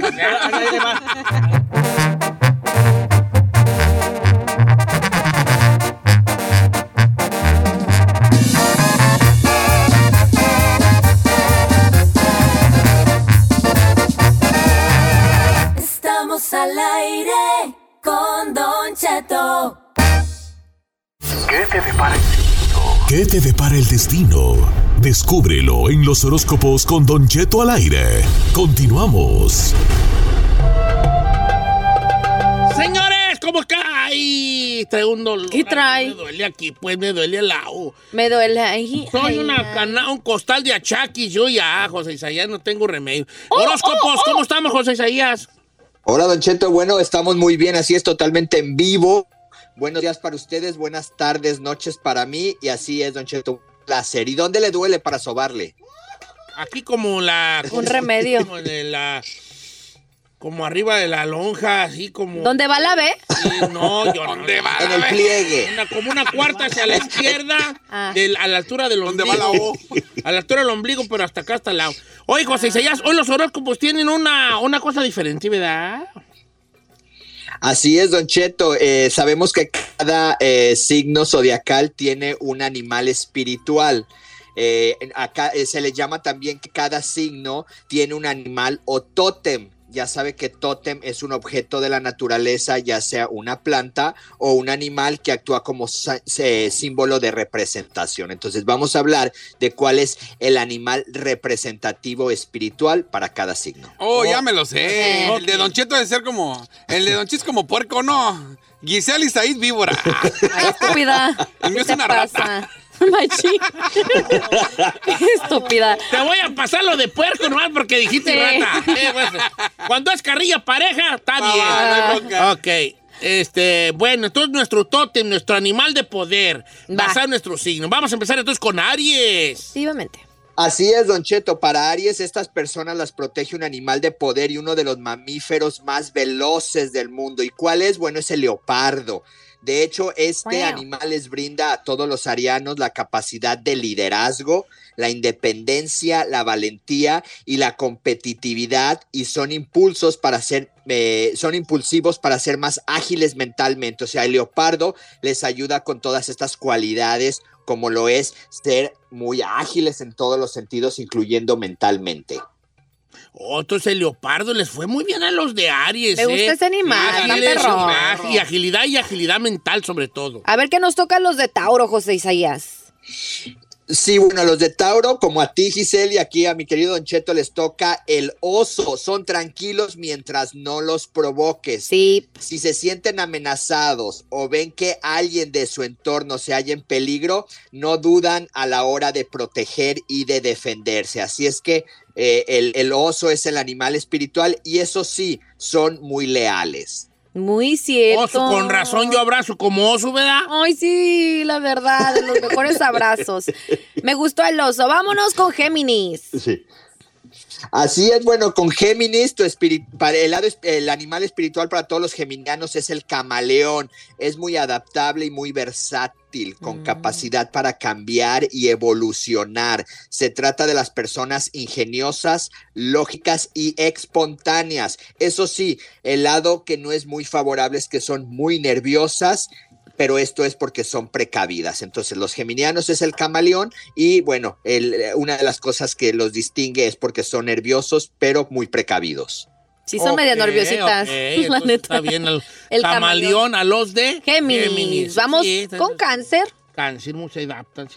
¿Qué te depara el destino? Descúbrelo en los horóscopos con Don Cheto al aire. Continuamos. Señores, ¿cómo cae? Traigo un dolor. ¿Qué trae? Me duele aquí, pues me duele el lado. Me duele ahí. Soy Ay, una cana, un costal de achaquis. Yo ya, José Isaías, no tengo remedio. Oh, Horóscopos, oh, oh. ¿cómo estamos, José Isaías? Hola, Don Cheto. Bueno, estamos muy bien, así es totalmente en vivo. Buenos días para ustedes, buenas tardes, noches para mí, y así es, Don Cheto. Un placer. ¿Y dónde le duele para sobarle? Aquí como la... Un remedio. Como en la... Como arriba de la lonja, así como... ¿Dónde va la B? Sí, no, yo no. ¿Dónde va? En el pliegue. Una- como una cuarta hacia la izquierda, Ah. del- a la altura del ¿Dónde ombligo. va la O? A la altura del ombligo, pero hasta acá, hasta el lado. Oye, José Isaías, hoy los horóscopos tienen una, una cosa diferente, ¿verdad? Así es, Don Cheto. Eh, sabemos que cada eh, signo zodiacal tiene un animal espiritual. Eh, acá eh, se le llama también que cada signo tiene un animal o tótem. Ya sabe que tótem es un objeto de la naturaleza, ya sea una planta o un animal que actúa como símbolo de representación. Entonces vamos a hablar de cuál es el animal representativo espiritual para cada signo. Oh, ya me lo sé. El de Don Cheto debe ser como. El de Don Cheto es como puerco, no. Giselle y Said víbora. Ay, estúpida. El mío ¿Qué es te una rata. Machín. Qué estúpida. Te voy a pasar lo de puerco nomás porque dijiste Sí. rata. Eh, pues, cuando es carrilla pareja, está bien. no. Ok. Este, bueno, entonces nuestro tótem, nuestro animal de poder, Va. basado en nuestro signo. Vamos a empezar entonces con Aries. Efectivamente. Así es, Don Cheto. Para Aries, estas personas las protege un animal de poder y uno de los mamíferos más veloces del mundo. ¿Y cuál es? Bueno, es el leopardo. De hecho, este Wow. animal les brinda a todos los arianos la capacidad de liderazgo, la independencia, la valentía y la competitividad y son impulsos para ser, eh, son impulsivos para ser más ágiles mentalmente. O sea, el leopardo les ayuda con todas estas cualidades como lo es ser muy ágiles en todos los sentidos, incluyendo mentalmente. Entonces el leopardo les fue muy bien a los de Aries. Me gusta ¿eh? ese animal, Ágiles, Y agilidad y agilidad mental sobre todo. A ver qué nos tocan los de Tauro, José Isaías. Sí, bueno, los de Tauro, como a ti, Giselle, y aquí a mi querido Don Cheto les toca el oso. Son tranquilos mientras no los provoques. Sí. Si se sienten amenazados o ven que alguien de su entorno se halla en peligro, no dudan a la hora de proteger y de defenderse. Así es que eh, el, el oso es el animal espiritual y eso sí, son muy leales. Muy cierto. Oso, con razón yo abrazo como oso, ¿verdad? Ay, sí, la verdad, los mejores abrazos. Me gustó el oso. Vámonos con Géminis. Sí. Así es, bueno, con Géminis, tu para el, lado, el animal espiritual para todos los geminianos es el camaleón. Es muy adaptable y muy versátil, con capacidad para cambiar y evolucionar. Se trata de las personas ingeniosas, lógicas y espontáneas. Eso sí, el lado que no es muy favorable es que son muy nerviosas pero esto es porque son precavidas. Entonces, los geminianos es el camaleón y bueno, el- una de las cosas que los distingue es porque son nerviosos, pero muy precavidos. Sí, son medio Ok, nerviositas. la neta. Está bien. El, El camaleón a los de Géminis. Vamos Sí, con cáncer. Cáncer, se adaptan.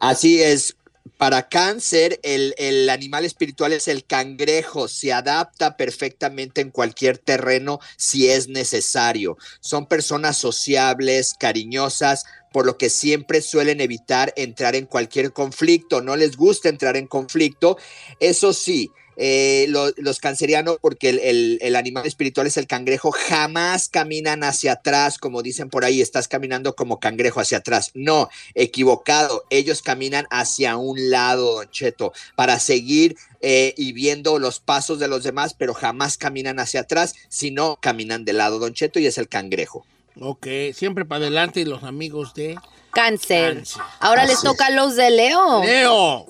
Así es. Para cáncer, el, el animal espiritual es el cangrejo. Se adapta perfectamente en cualquier terreno si es necesario. Son personas sociables, cariñosas, por lo que siempre suelen evitar entrar en cualquier conflicto. No les gusta entrar en conflicto. Eso sí, eh, lo- los cancerianos, porque el, el- el animal espiritual es el cangrejo, jamás caminan hacia atrás, como dicen por ahí, estás caminando como cangrejo hacia atrás. No, equivocado. Ellos caminan hacia un lado, Don Cheto, para seguir eh, y viendo los pasos de los demás, pero jamás caminan hacia atrás, sino caminan del lado, Don Cheto, y es el cangrejo. Ok, siempre para adelante y los amigos de Cáncer. Cáncer. Ahora les toca a los de Leo. Leo.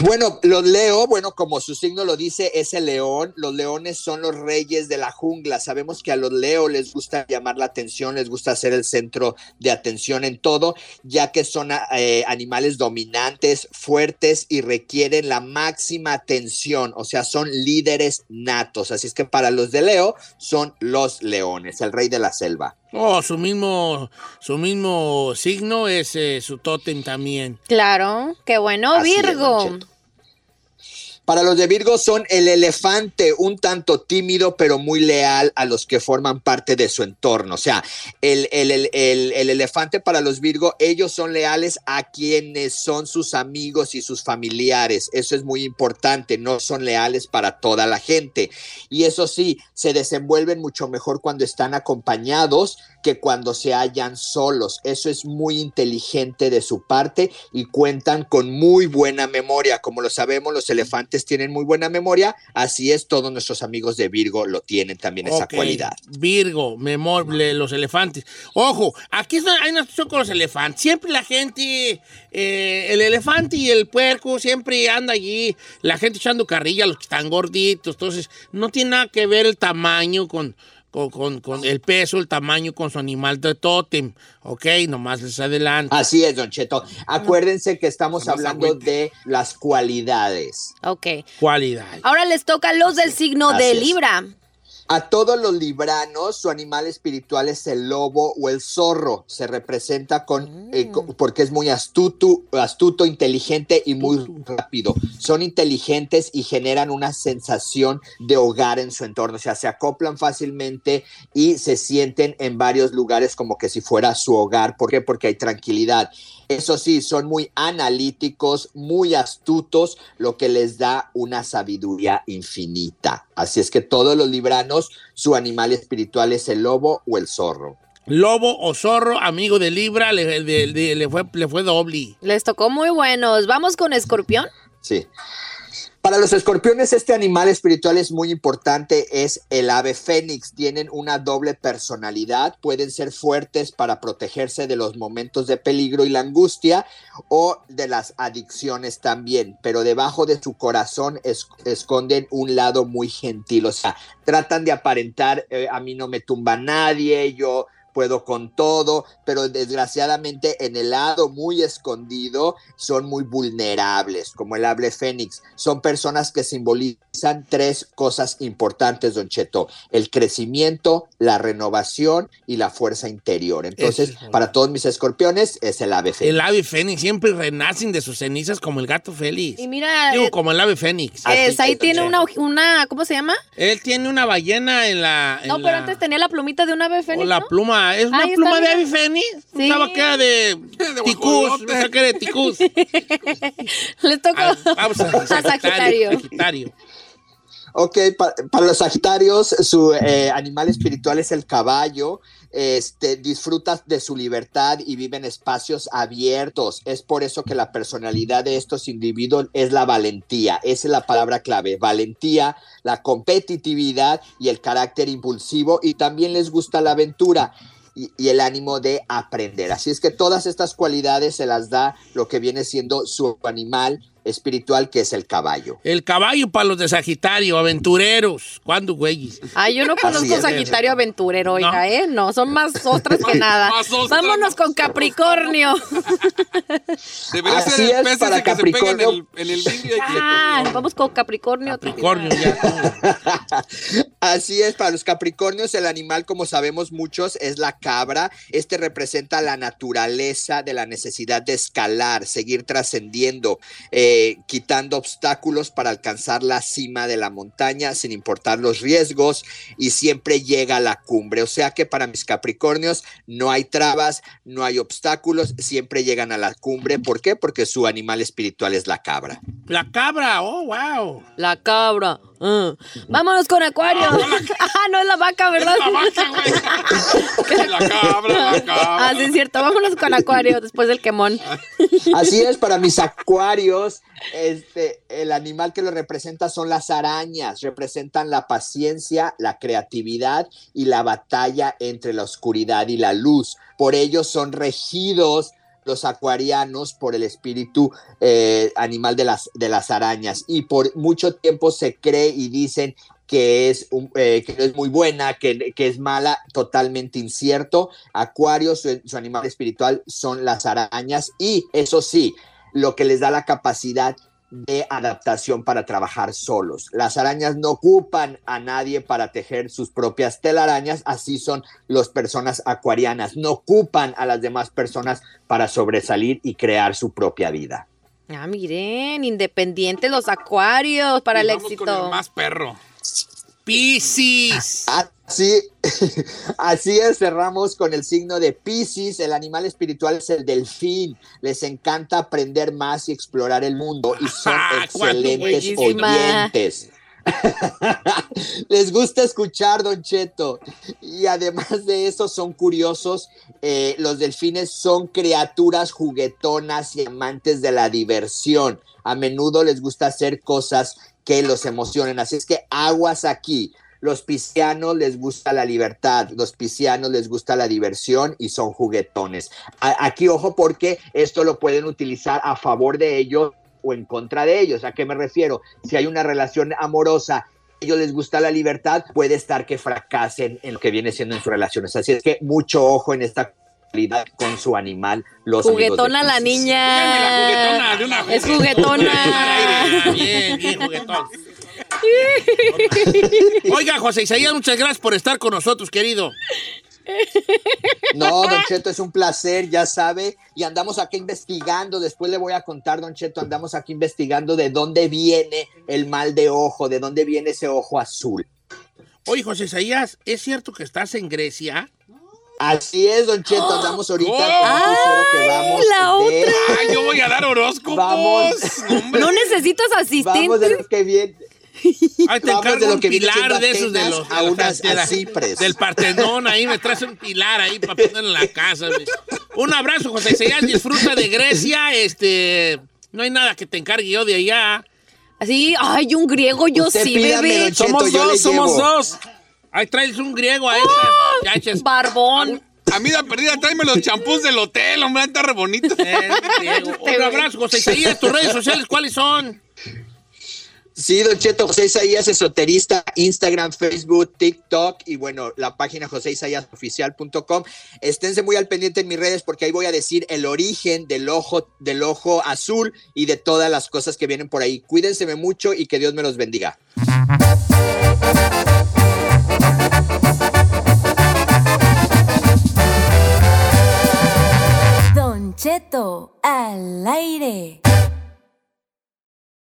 Bueno, los Leo, bueno, como su signo lo dice, es el león. Los leones son los reyes de la jungla. Sabemos que a los Leo les gusta llamar la atención, les gusta ser el centro de atención en todo, ya que son eh, animales dominantes, fuertes y requieren la máxima atención. O sea, son líderes natos. Así es que para los de Leo son los leones, el rey de la selva. Oh, su mismo, su mismo signo es eh, su tótem también. Claro, qué bueno, Así Virgo. Para los de Virgo son el elefante, un tanto tímido, pero muy leal a los que forman parte de su entorno. O sea, el, el- el- el- el elefante para los Virgo, ellos son leales a quienes son sus amigos y sus familiares. Eso es muy importante, no son leales para toda la gente. Y eso sí, se desenvuelven mucho mejor cuando están acompañados que cuando se hallan solos. Eso es muy inteligente de su parte y cuentan con muy buena memoria. Como lo sabemos, los elefantes tienen muy buena memoria. Así es, todos nuestros amigos de Virgo lo tienen también esa cualidad. Virgo, memorable, los elefantes. Ojo, aquí hay una situación con los elefantes. Siempre la gente, eh, el elefante y el puerco, siempre anda allí, la gente echando carrilla, los que están gorditos. Entonces, no tiene nada que ver el tamaño con, con, con- con el peso, el tamaño con su animal de tótem. Ok, nomás les adelanto. Así es, Don Cheto. Acuérdense que estamos Nomás hablando de las cualidades. Ok. Cualidad. Ahora les toca a los del signo Así de es. A todos los libranos, su animal espiritual es el lobo o el zorro. Se representa con, eh, co- porque es muy astuto, astuto, inteligente y muy rápido. Son inteligentes y generan una sensación de hogar en su entorno. O sea, se acoplan fácilmente y se sienten en varios lugares como que si fuera su hogar. ¿Por qué? Porque hay tranquilidad. Eso sí, son muy analíticos, muy astutos, lo que les da una sabiduría infinita. Así es que todos los libranos, su animal espiritual es el lobo o el zorro. Lobo o zorro, amigo de Libra, le, fue, le fue doble. Les tocó muy buenos. Vamos con escorpión. Sí. Para los escorpiones, este animal espiritual es muy importante, es el ave fénix. Tienen una doble personalidad, pueden ser fuertes para protegerse de los momentos de peligro y la angustia o de las adicciones también, pero debajo de su corazón es- esconden un lado muy gentil, o sea, tratan de aparentar, eh, a mí no me tumba nadie, yo puedo con todo, pero desgraciadamente en el lado muy escondido son muy vulnerables, como el ave fénix. Son personas que simbolizan tres cosas importantes, don Cheto, el crecimiento, la renovación y la fuerza interior. Entonces, para todos mis escorpiones es el ave fénix. El ave fénix siempre renacen de sus cenizas como el gato feliz. Y mira, Digo, eh, como el ave fénix. es, ahí tiene una, una, ¿cómo se llama? Él tiene una ballena en la. en No, pero la- antes tenía la plumita de un ave O fénix, la ¿no? pluma. ¿Es una pluma de ave fénix? Sí. Pensaba que era de, ticús. guajolote. Pensaba que era de ticús. Le tocó Vamos a, a Sagitario. Sagitario. Ok, pa- para los Sagitarios, su eh, animal espiritual es el caballo. Este, disfruta de su libertad y vive en espacios abiertos. Es por eso que la personalidad de estos individuos es la valentía. Esa es la palabra clave. Valentía, la competitividad y el carácter impulsivo. Y también les gusta la aventura. Y, el ánimo de aprender. Así es que todas estas cualidades se las da lo que viene siendo su animal espiritual, que es el caballo. El caballo para los de Sagitario, aventureros. ¿Cuándo, güeyes? Ay, yo no conozco. Sagitario aventurero, oiga, No. ¿eh? No, son más ostras que nada. más ostras. Vámonos con Capricornio. Debería Así ser el es pez para ese que se pega en Capricornio. el, en el vidrio. y que- Ah, vamos con Capricornio. Capricornio, ya. Así es, para los Capricornios el animal, como sabemos muchos, es la cabra. Este representa la naturaleza de la necesidad de escalar, seguir trascendiendo, eh, quitando obstáculos para alcanzar la cima de la montaña sin importar los riesgos y siempre llega a la cumbre. O sea que para mis Capricornios no hay trabas, no hay obstáculos, siempre llegan a la cumbre. ¿Por qué? Porque su animal espiritual es la cabra. La cabra, oh, wow. La cabra. Ah. Vámonos con Acuario. Ah, no es la vaca, ¿verdad? La vaca, güey. La cabra, la cabra. Ah, sí, es cierto. Vámonos con Acuario después del quemón. Así es, para mis acuarios, este, el animal que lo representa son las arañas, representan la paciencia, la creatividad y la batalla entre la oscuridad y la luz. Por ello son regidos los acuarianos por el espíritu eh, animal de las, de las arañas y por mucho tiempo se cree y dicen que es, eh, que es muy buena, que, que es mala, totalmente incierto. Acuario, su, su animal espiritual son las arañas y eso sí, lo que les da la capacidad de adaptación para trabajar solos. Las arañas no ocupan a nadie para tejer sus propias telarañas, así son las personas acuarianas, no ocupan a las demás personas para sobresalir y crear su propia vida. Ah, miren, independientes los Acuarios para Y el vamos éxito. con el más perro. Piscis. Así, así es, cerramos con el signo de Pisces. El animal espiritual es el delfín. Les encanta aprender más y explorar el mundo y son excelentes oyentes. Les gusta escuchar, Don Cheto. Y además de eso, son curiosos. Eh, los delfines son criaturas juguetonas y amantes de la diversión. A menudo les gusta hacer cosas que los emocionen. Así es que aguas aquí. Los piscianos les gusta la libertad, los piscianos les gusta la diversión y son juguetones. A- aquí, ojo, porque esto lo pueden utilizar a favor de ellos o en contra de ellos. ¿A qué me refiero? Si hay una relación amorosa, a ellos les gusta la libertad, puede estar que fracasen en lo que viene siendo en sus relaciones. Así es que mucho ojo en esta cualidad con su animal, los Juguetona la niña. Dígame la juguetona de una Es juguetona. Bien, bien, juguetón. Oiga, José Isaías, muchas gracias por estar con nosotros, querido. No, Don Cheto, es un placer, ya sabe. Y andamos aquí investigando. Después le voy a contar, Don Cheto, andamos aquí investigando de dónde viene el mal de ojo, de dónde viene ese ojo azul. Oye, José Isaías, ¿es cierto que estás en Grecia? Así es, Don Cheto, andamos ahorita ¡Oh! con un crucero que vamos la de- otra. Ay, yo voy a dar horóscopos. Vamos. Hombre. No necesitas Vamos de asistentes. lo que viene. Ay, te Vamos encargo de lo un que pilar de esos de los a unas- de la- a Cipres. del Partenón, ahí me traes un pilar ahí para poner en la casa. Un abrazo, José Isaías, disfruta de Grecia, este, no hay nada que te encargue yo de allá. Así, ay, un griego, yo Usted sí, pídame, bebé. Somos yo dos, somos dos. Ahí traes un griego a muchachas. Barbón. A mí la perdida, tráeme los champús del hotel, hombre, está re bonito. Eh. Un abrazo, José Isaías, tus redes sociales, ¿cuáles son? Sí, Don Cheto, José Isaías Esoterista, Instagram, Facebook, TikTok y bueno, la página joseisaíasoficial.com. Esténse muy al pendiente en mis redes porque ahí voy a decir el origen del ojo, del ojo azul y de todas las cosas que vienen por ahí. Cuídense mucho y que Dios me los bendiga. Don Cheto al aire.